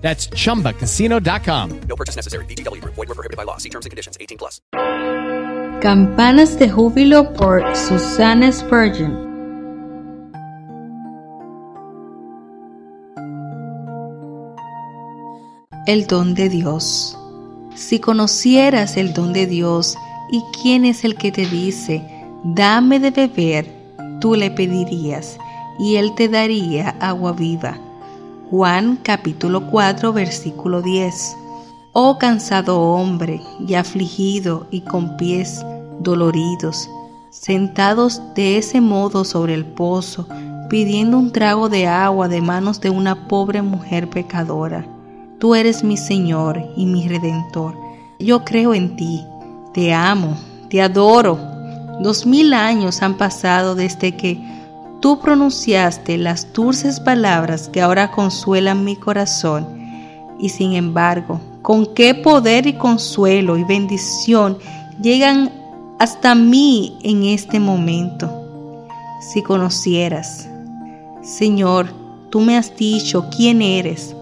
That's chumbacasino.com. No purchase necessary. VGW Group. Void were prohibited by law. See terms and conditions. 18 plus. Campanas de Júbilo por Susanna Spurgeon. El don de Dios. Si conocieras el don de Dios y quién es el que te dice, dame de beber, tú le pedirías y él te daría agua viva. Juan capítulo 4 versículo 10. Oh cansado hombre y afligido y con pies doloridos, sentados de ese modo sobre el pozo, pidiendo un trago de agua de manos de una pobre mujer pecadora. Tú eres mi Señor y mi Redentor. Yo creo en ti, te amo, te adoro. Dos mil años han pasado desde que tú pronunciaste las dulces palabras que ahora consuelan mi corazón. Y sin embargo, con qué poder y consuelo y bendición llegan hasta mí en este momento. Si conocieras, Señor, tú me has dicho quién eres.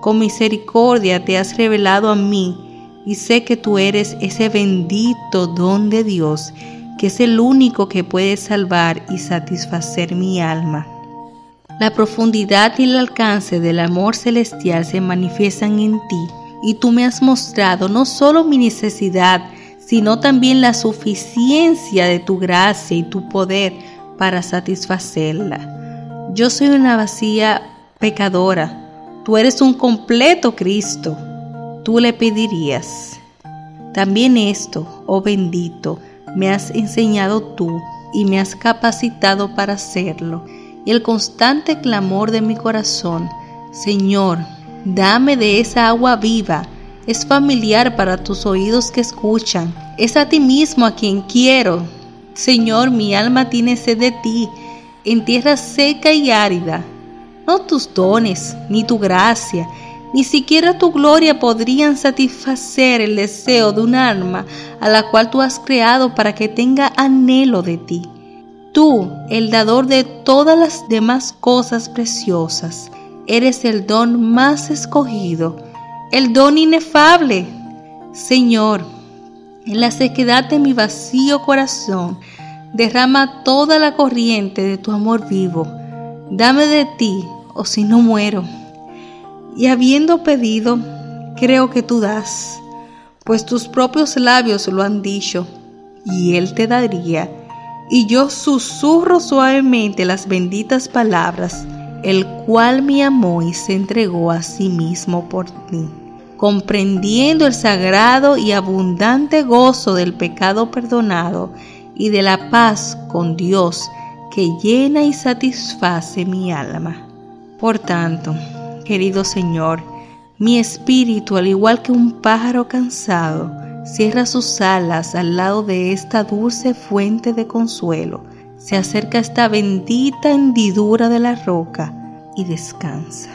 Con misericordia te has revelado a mí y sé que tú eres ese bendito don de Dios que es el único que puede salvar y satisfacer mi alma. La profundidad y el alcance del amor celestial se manifiestan en ti y tú me has mostrado no solo mi necesidad, sino también la suficiencia de tu gracia y tu poder para satisfacerla. Yo soy una vacía pecadora, tú eres un completo Cristo, tú le pedirías. También esto, oh bendito, me has enseñado tú y me has capacitado para hacerlo. Y el constante clamor de mi corazón, Señor, dame de esa agua viva, es familiar para tus oídos que escuchan. Es a ti mismo a quien quiero. Señor, mi alma tiene sed de ti, en tierra seca y árida. No tus dones, ni tu gracia, ni siquiera tu gloria podrían satisfacer el deseo de un alma a la cual tú has creado para que tenga anhelo de ti. Tú, el dador de todas las demás cosas preciosas, eres el don más escogido, el don inefable. Señor, en la sequedad de mi vacío corazón, derrama toda la corriente de tu amor vivo. Dame de ti, o si no muero y habiendo pedido, creo que tú das, pues tus propios labios lo han dicho, y Él te daría. Y yo susurro suavemente las benditas palabras, el cual me amó y se entregó a sí mismo por ti, comprendiendo el sagrado y abundante gozo del pecado perdonado y de la paz con Dios que llena y satisface mi alma. Por tanto, querido Señor, mi espíritu, al igual que un pájaro cansado, cierra sus alas al lado de esta dulce fuente de consuelo, se acerca a esta bendita hendidura de la roca y descansa.